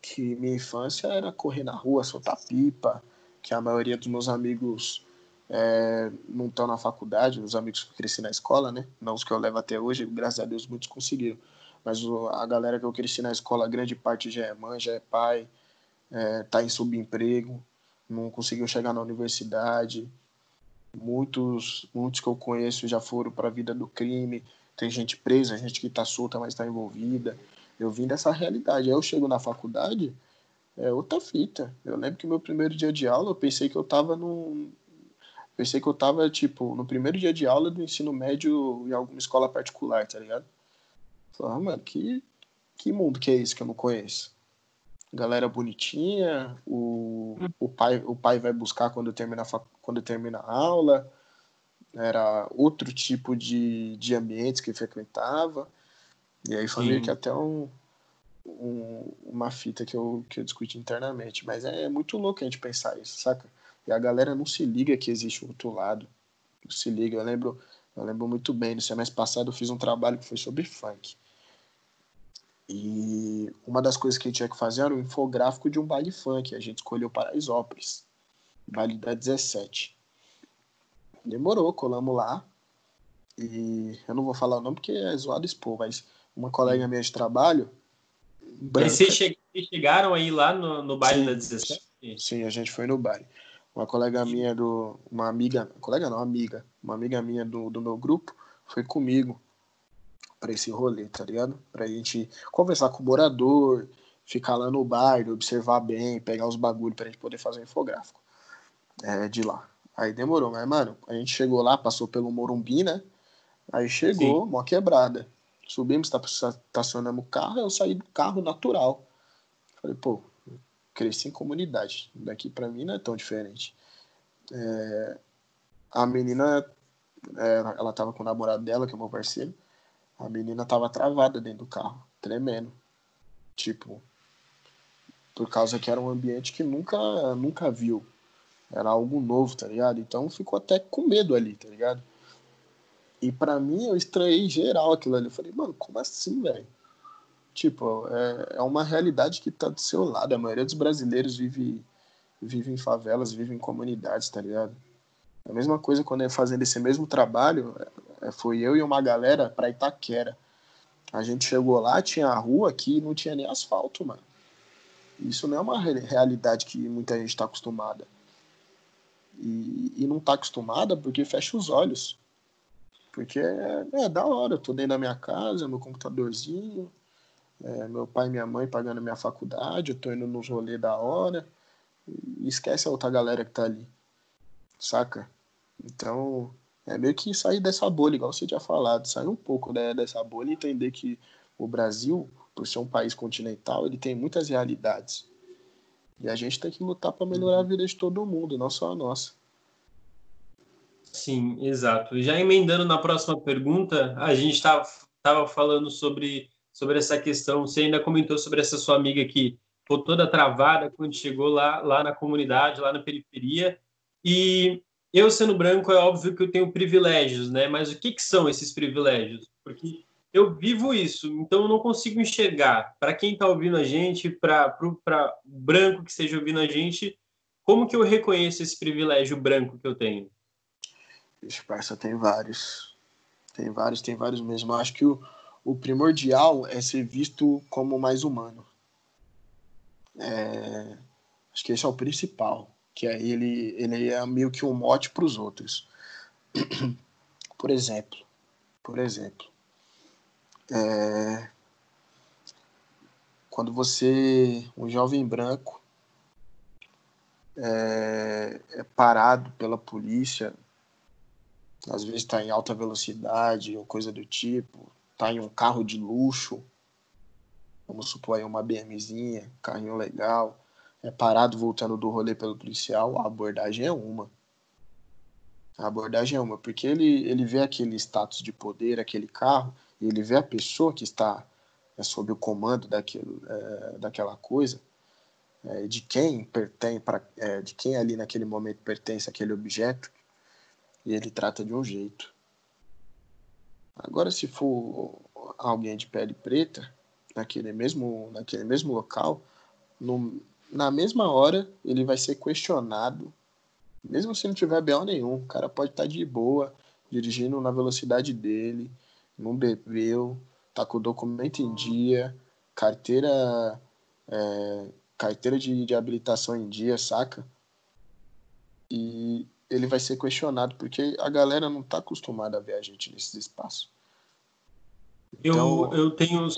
que minha infância era correr na rua, soltar pipa, que a maioria dos meus amigos é, não estão na faculdade, os amigos que cresci na escola, né? Não os que eu levo até hoje, graças a Deus muitos conseguiram. Mas a galera que eu cresci na escola, grande parte já é mãe, já é pai, é, tá em subemprego, não conseguiu chegar na universidade. Muitos, muitos que eu conheço já foram para a vida do crime. Tem gente presa, gente que está solta, mas está envolvida. Eu vim dessa realidade. Aí eu chego na faculdade, é outra fita. Eu lembro que meu primeiro dia de aula, eu pensei que eu tava Pensei que eu tava, tipo, no primeiro dia de aula do ensino médio em alguma escola particular, tá ligado? Falei, ah, mano, que, que mundo que é esse que eu não conheço? Galera bonitinha, o, o, pai, o pai vai buscar quando termina, quando termina a aula. era outro tipo de, de ambientes que frequentava. E aí foi meio que até um, um, uma fita que eu, que eu discuti internamente. Mas é muito louco a gente pensar isso, saca? E a galera não se liga que existe outro lado. Não se liga. Eu lembro, eu lembro muito bem, no semestre passado eu fiz um trabalho que foi sobre funk. E uma das coisas que a gente tinha que fazer era um infográfico de um baile funk. A gente escolheu Paraisópolis, baile da 17. Demorou, colamos lá. E eu não vou falar o nome porque é zoado expor, mas uma colega minha de trabalho. Branca, vocês chegaram aí lá no, no baile sim, da 17? Sim, a gente foi no baile. Uma colega minha do. Uma amiga. Colega não, amiga. Uma amiga minha do, do meu grupo foi comigo para esse rolê, tá ligado? Pra gente conversar com o morador, ficar lá no bairro, observar bem, pegar os bagulhos pra gente poder fazer um infográfico é, de lá. Aí demorou, mas, mano, a gente chegou lá, passou pelo Morumbi, né? Aí chegou, Sim. mó quebrada. Subimos, tá, estacionamos o carro, eu saí do carro natural. Falei, pô, cresci em comunidade. Daqui para mim não é tão diferente. É, a menina, é, ela tava com o namorado dela, que é meu parceiro. A menina tava travada dentro do carro, tremendo. Tipo, por causa que era um ambiente que nunca, nunca viu. Era algo novo, tá ligado? Então ficou até com medo ali, tá ligado? E para mim, eu estranhei geral aquilo ali. Eu falei, mano, como assim, velho? Tipo, é, é uma realidade que tá do seu lado. A maioria dos brasileiros vive, vive em favelas, vive em comunidades, tá ligado? A mesma coisa quando eu fazendo esse mesmo trabalho, é, foi eu e uma galera pra Itaquera. A gente chegou lá, tinha a rua que não tinha nem asfalto, mano. Isso não é uma realidade que muita gente está acostumada. E, e não está acostumada porque fecha os olhos. Porque é, é, da hora, eu tô dentro da minha casa, meu computadorzinho, é, meu pai e minha mãe pagando minha faculdade, eu tô indo nos rolês da hora, esquece a outra galera que tá ali, saca? Então, é meio que sair dessa bolha, igual você tinha falado, sair um pouco né, dessa bolha e entender que o Brasil, por ser um país continental, ele tem muitas realidades. E a gente tem que lutar para melhorar a vida de todo mundo, não só a nossa. Sim, exato. Já emendando na próxima pergunta, a gente estava falando sobre, sobre essa questão. Você ainda comentou sobre essa sua amiga que ficou toda travada quando chegou lá, lá na comunidade, lá na periferia. E eu, sendo branco, é óbvio que eu tenho privilégios, né? Mas o que, que são esses privilégios? Porque eu vivo isso, então eu não consigo enxergar. Para quem está ouvindo a gente, para branco que esteja ouvindo a gente, como que eu reconheço esse privilégio branco que eu tenho? Ixi, parça, tem vários. Tem vários, tem vários mesmo. Acho que o, o primordial é ser visto como mais humano. É, acho que esse é o principal. Que é ele, ele é meio que um mote para os outros. [clears throat] por exemplo, por exemplo, é, quando você, um jovem branco, é, é parado pela polícia às vezes está em alta velocidade ou coisa do tipo, está em um carro de luxo, vamos supor aí uma BMzinha, carrinho legal, é parado voltando do rolê pelo policial, a abordagem é uma. A abordagem é uma, porque ele, ele vê aquele status de poder, aquele carro, e ele vê a pessoa que está é, sob o comando daquilo, é, daquela coisa, é, de quem pertence, pra, é, de quem ali naquele momento pertence aquele objeto, e ele trata de um jeito. Agora, se for alguém de pele preta, naquele mesmo, naquele mesmo local, no, na mesma hora ele vai ser questionado, mesmo se não tiver BO nenhum. O cara pode estar tá de boa, dirigindo na velocidade dele, não bebeu, tá com o documento em dia, carteira, é, carteira de, de habilitação em dia, saca? E ele vai ser questionado, porque a galera não está acostumada a ver a gente nesses espaços. Então... Eu, eu tenho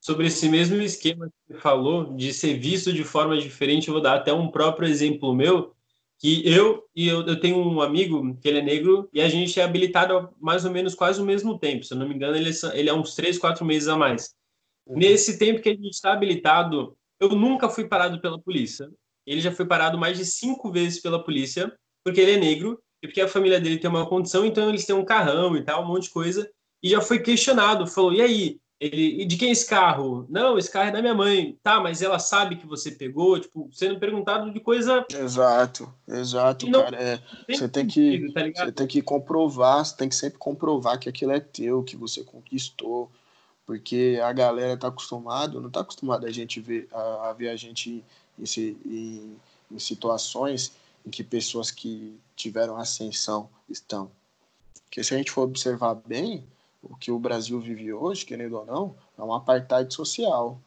sobre esse mesmo esquema que você falou, de ser visto de forma diferente, eu vou dar até um próprio exemplo meu, que eu e eu, eu tenho um amigo que ele é negro e a gente é habilitado mais ou menos quase o mesmo tempo, se eu não me engano, ele é, ele é uns três, quatro meses a mais. Uhum. Nesse tempo que a gente está habilitado, eu nunca fui parado pela polícia. Ele já foi parado mais de cinco vezes pela polícia porque ele é negro, é porque a família dele tem uma condição, então eles têm um carrão e tal, um monte de coisa. E já foi questionado, falou: e aí? Ele, e de quem é esse carro? Não, esse carro é da minha mãe. Tá, mas ela sabe que você pegou, tipo, sendo perguntado de coisa. Exato, exato, não, cara. É, tem você tem que, tá você tem que comprovar, você tem que sempre comprovar que aquilo é teu, que você conquistou, porque a galera tá acostumado, não tá acostumada a gente ver a, a ver a gente em, em, em situações em que pessoas que tiveram ascensão estão. Porque se a gente for observar bem, o que o Brasil vive hoje, querendo ou não, é um apartheid social.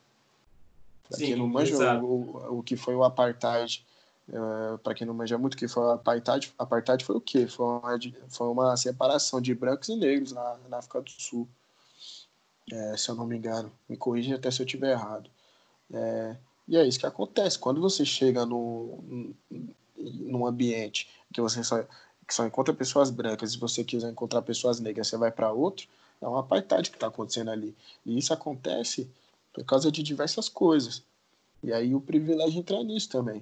Para quem não manja o, o, que foi o apartheid, uh, para quem não manja muito o que foi o apartheid, apartheid foi o quê? Foi uma, foi uma separação de brancos e negros na, na África do Sul. É, se eu não me engano. Me corrija até se eu estiver errado. É, e é isso que acontece. Quando você chega no, num ambiente que você só, que só encontra pessoas brancas e você quiser encontrar pessoas negras, você vai para outro, é uma apartheid que está acontecendo ali. E isso acontece por causa de diversas coisas. E aí o privilégio entra nisso também.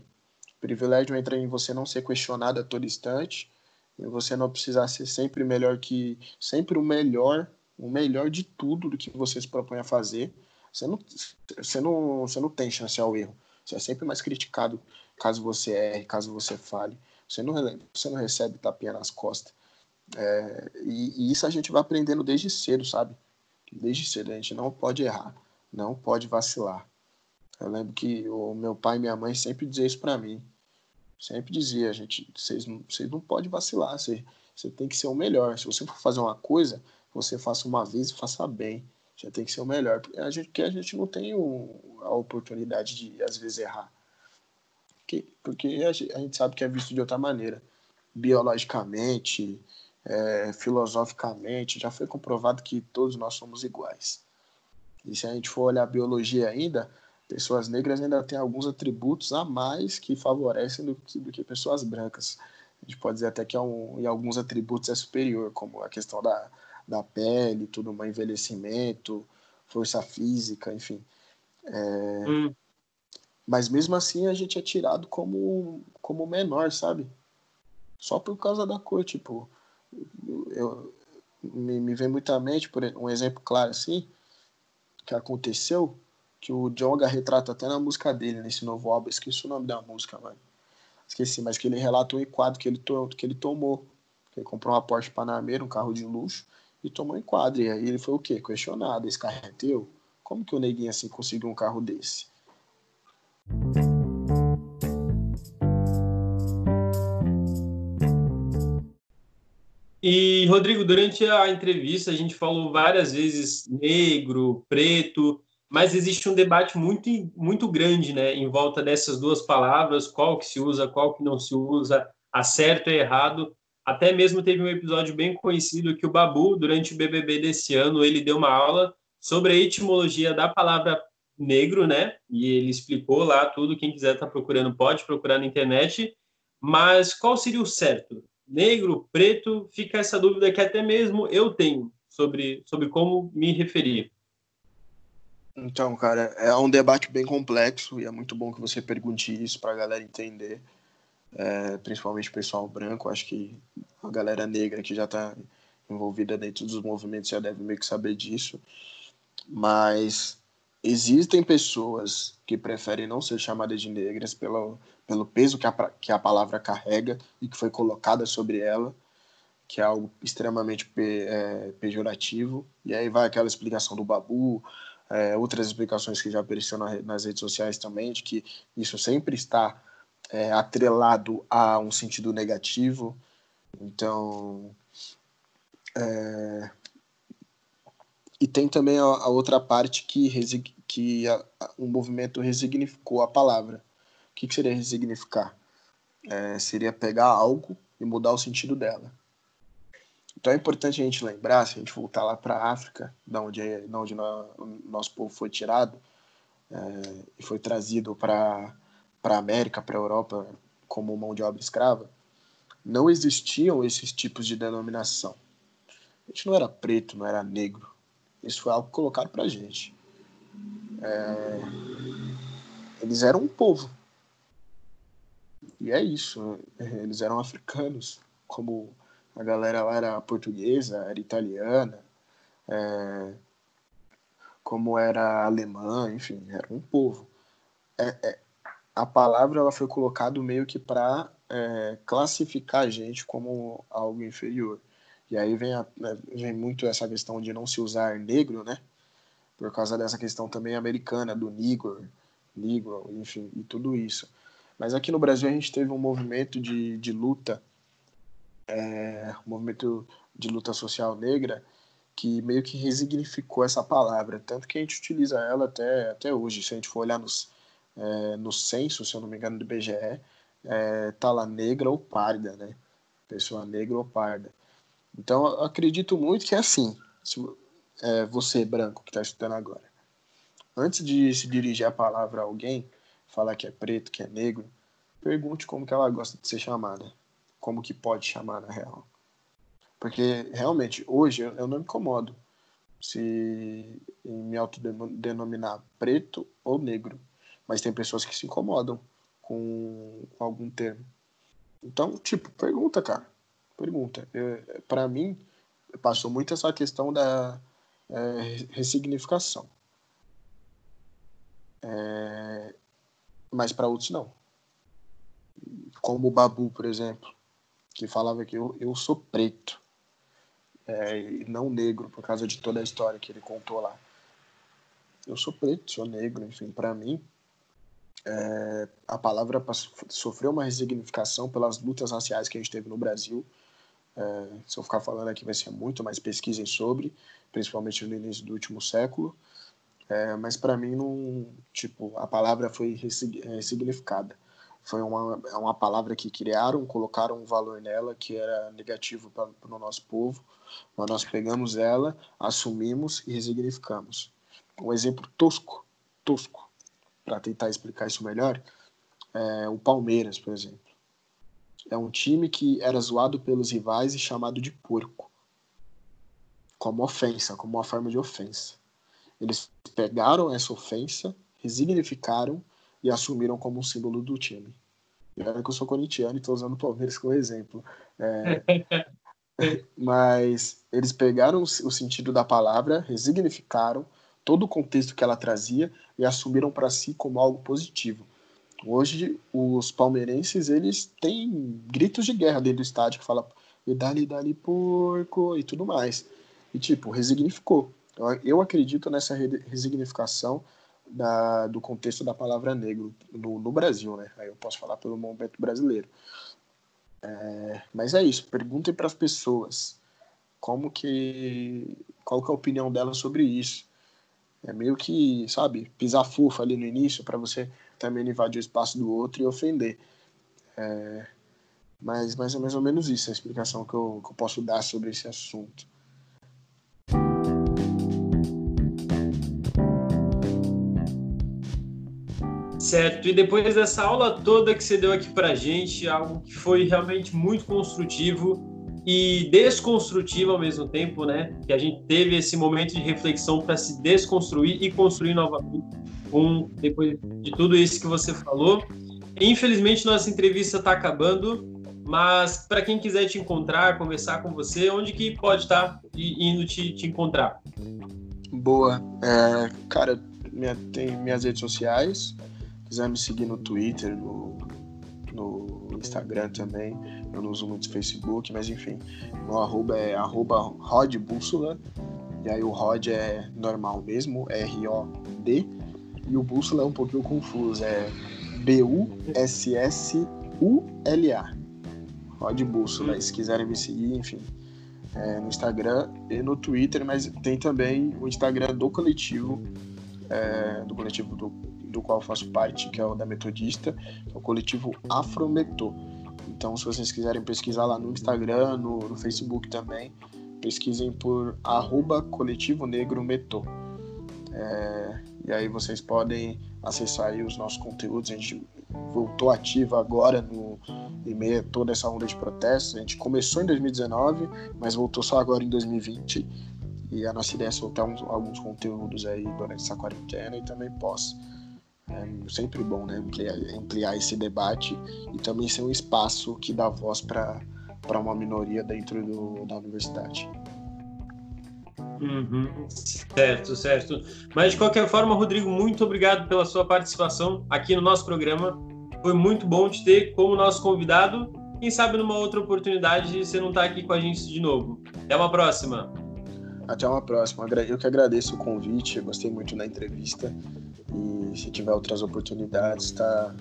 O privilégio entra em você não ser questionado a todo instante, em você não precisar ser sempre melhor que sempre o melhor, o melhor de tudo do que você se propõe a fazer. Você não, você não, você não tem chance ao erro. Você é sempre mais criticado caso você erre, caso você fale. Você não, você não recebe tapinha nas costas. É, e, e, isso a gente vai aprendendo desde cedo, sabe? Desde cedo a gente não pode errar, não pode vacilar. Eu lembro que o meu pai e minha mãe sempre diziam isso para mim. Sempre dizia, gente, vocês, vocês não podem vacilar, você, você tem que ser o melhor. Se você for fazer uma coisa, você faça uma vez e faça bem. Você tem que ser o melhor. Porque a gente, porque a gente não tem o, a oportunidade de, às vezes, errar. Porque, a gente sabe que é visto de outra maneira. Biologicamente, é, filosoficamente, já foi comprovado que todos nós somos iguais. E se a gente for olhar a biologia ainda, pessoas negras ainda têm alguns atributos a mais que favorecem do do que pessoas brancas. A gente pode dizer até que é um, em alguns atributos é superior, como a questão da, da pele, tudo, um envelhecimento, força física, enfim. É... Hum. Mas mesmo assim a gente é tirado como, como menor, sabe? Só por causa da cor, tipo, eu, me, me vem muito à mente, por um exemplo claro assim, que aconteceu, que o Jonga retrata até na música dele, nesse novo álbum, esqueci o nome da música, mano. Esqueci, mas que ele relata o enquadro que ele, to, que ele tomou. Que ele comprou uma Porsche Panamera, um carro de luxo, e tomou enquadro. E aí ele foi o quê? Questionado, esse carro é teu? Como que o neguinho assim conseguiu um carro desse? E, Rodrigo, durante a entrevista a gente falou várias vezes negro, preto, mas existe um debate muito, muito grande né, em volta dessas duas palavras, qual que se usa, qual que não se usa, acerto e errado. Até mesmo teve um episódio bem conhecido que o Babu, durante o BBB desse ano, ele deu uma aula sobre a etimologia da palavra negro, né? E ele explicou lá tudo, quem quiser estar tá procurando pode procurar na internet. Mas qual seria o certo? negro, preto, fica essa dúvida que até mesmo eu tenho sobre, sobre como me referir. Então, cara, é um debate bem complexo e é muito bom que você pergunte isso para a galera entender, é, principalmente o pessoal branco. Acho que a galera negra que já está envolvida dentro dos movimentos já deve meio que saber disso. Mas existem pessoas que preferem não ser chamadas de negras pelo, pelo peso que a, que a palavra carrega e que foi colocada sobre ela, que é algo extremamente pe, é, pejorativo. E aí vai aquela explicação do Babu, é, outras explicações que já apareceram na, nas redes sociais também, de que isso sempre está é, atrelado a um sentido negativo. Então. É... E tem também a, a outra parte que, que a, a, o movimento resignificou a palavra o que, que seria resignificar? É, seria pegar algo e mudar o sentido dela. Então é importante a gente lembrar, se a gente voltar lá para a África, da onde, é, da onde o nosso povo foi tirado é, e foi trazido para a América, para a Europa, como mão de obra escrava, não existiam esses tipos de denominação. A gente não era preto, não era negro. Isso foi algo colocado para a gente. É, eles eram um povo. E é isso. Eles eram africanos, como a galera lá era portuguesa, era italiana, é, como era alemã, enfim, era um povo. É, é, a palavra ela foi colocada meio que para é, classificar a gente como algo inferior. E aí vem, a, né, vem muito essa questão de não se usar negro, né? Por causa dessa questão também americana, do negro, negro, enfim, e tudo isso. Mas aqui no Brasil a gente teve um movimento de, de luta, é, um movimento de luta social negra, que meio que resignificou essa palavra, tanto que a gente utiliza ela até, até hoje. Se a gente for olhar nos, é, no censo, se eu não me engano, do BGE, é, tá lá negra ou parda, né? Pessoa negra ou parda. Então, acredito muito que é assim. Se, é, você, branco, que está estudando agora, antes de se dirigir a palavra a alguém, falar que é preto, que é negro, pergunte como que ela gosta de ser chamada. Como que pode chamar, na real. Porque, realmente, hoje eu não me incomodo se me autodenominar preto ou negro. Mas tem pessoas que se incomodam com algum termo. Então, tipo, pergunta, cara. Pergunta. Para mim, passou muito essa questão da é, ressignificação. É, mas para outros não. Como o Babu, por exemplo, que falava que eu, eu sou preto é, e não negro, por causa de toda a história que ele contou lá. Eu sou preto, sou negro, enfim, para mim, é, a palavra sofreu uma resignificação pelas lutas raciais que a gente teve no Brasil. É, se eu ficar falando aqui vai ser muito, mas pesquisem sobre, principalmente no início do último século. É, mas para mim não, tipo, a palavra foi ressignificada. Foi uma, é uma palavra que criaram, colocaram um valor nela que era negativo para o nosso povo, mas nós pegamos ela, assumimos e resignificamos. Um exemplo tosco, tosco, para tentar explicar isso melhor, é o Palmeiras, por exemplo. É um time que era zoado pelos rivais e chamado de porco, como ofensa, como uma forma de ofensa. Eles pegaram essa ofensa, resignificaram e assumiram como um símbolo do time. E olha que eu sou corintiano e estou usando o Palmeiras como exemplo. É... [laughs] mas eles pegaram o sentido da palavra, resignificaram todo o contexto que ela trazia e assumiram para si como algo positivo. Hoje, os palmeirenses, eles têm gritos de guerra dentro do estádio que fala e dali, dali, porco e tudo mais. E, tipo, resignificou. Eu acredito nessa resignificação da, do contexto da palavra negro no, no, Brasil, né? Aí eu posso falar pelo momento brasileiro. É, mas é isso. Perguntem para as pessoas como que qual que é a opinião delas sobre isso. É meio que, sabe, pisar fufa ali no início para você também invadir o espaço do outro e ofender. É, mas, mas é mais ou menos isso a explicação que eu, que eu posso dar sobre esse assunto. Certo, e depois dessa aula toda que você deu aqui para gente, algo que foi realmente muito construtivo, e desconstrutiva ao mesmo tempo, né? Que a gente teve esse momento de reflexão para se desconstruir e construir novamente com depois de tudo isso que você falou. Infelizmente nossa entrevista está acabando, mas para quem quiser te encontrar, conversar com você, onde que pode estar tá indo te, te encontrar? Boa, é, cara, minha, tem minhas redes sociais, quiser me seguir no Twitter, no, no Instagram também. Eu não uso muito Facebook, mas enfim, meu arroba é arroba rodbússola, e aí o rod é normal mesmo, R-O-D, e o bússola é um pouquinho confuso, é B-U-S-S-U-L-A. Rod Bússola, se quiserem me seguir, enfim, é, no Instagram e no Twitter, mas tem também o Instagram do coletivo, é, do coletivo do, do qual faço parte, que é o da Metodista, é o coletivo Afrometô. Então, se vocês quiserem pesquisar lá no Instagram, no, no Facebook também, pesquisem por arroba coletivo negro metô. É, e aí vocês podem acessar aí os nossos conteúdos. A gente voltou ativa agora no em meio a toda essa onda de protestos. A gente começou em 2019, mas voltou só agora em 2020. E a nossa ideia é soltar uns, alguns conteúdos aí durante essa quarentena e também pós. É sempre bom né, ampliar, ampliar esse debate e também ser um espaço que dá voz para uma minoria dentro do, da universidade. Uhum. Certo, certo. Mas de qualquer forma, Rodrigo, muito obrigado pela sua participação aqui no nosso programa. Foi muito bom te ter como nosso convidado. Quem sabe numa outra oportunidade você não está aqui com a gente de novo. Até uma próxima. Até uma próxima. Eu que agradeço o convite, gostei muito da entrevista. E se tiver outras oportunidades, tá,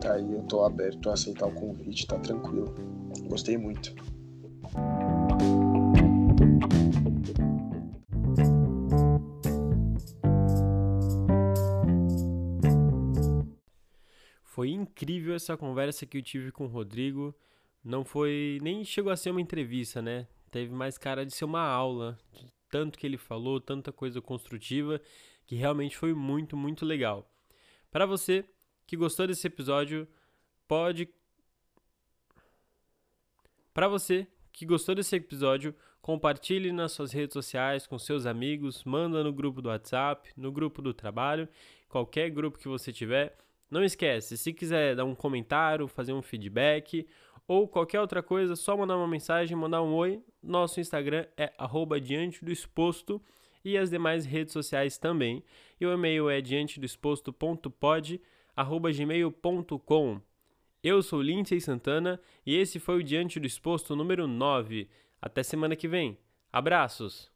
tá aí, eu tô aberto a aceitar o convite, tá tranquilo. Gostei muito. Foi incrível essa conversa que eu tive com o Rodrigo. Não foi. nem chegou a ser uma entrevista, né? Teve mais cara de ser uma aula. De tanto que ele falou, tanta coisa construtiva, que realmente foi muito, muito legal. Para você que gostou desse episódio, pode. Para você que gostou desse episódio, compartilhe nas suas redes sociais com seus amigos, manda no grupo do WhatsApp, no grupo do trabalho, qualquer grupo que você tiver. Não esquece, se quiser dar um comentário, fazer um feedback ou qualquer outra coisa, só mandar uma mensagem, mandar um oi. Nosso Instagram é diante do exposto e as demais redes sociais também. E o e-mail é diante do exposto.pod@gmail.com. Eu sou Lindsay Santana e esse foi o Diante do Exposto número 9. Até semana que vem. Abraços!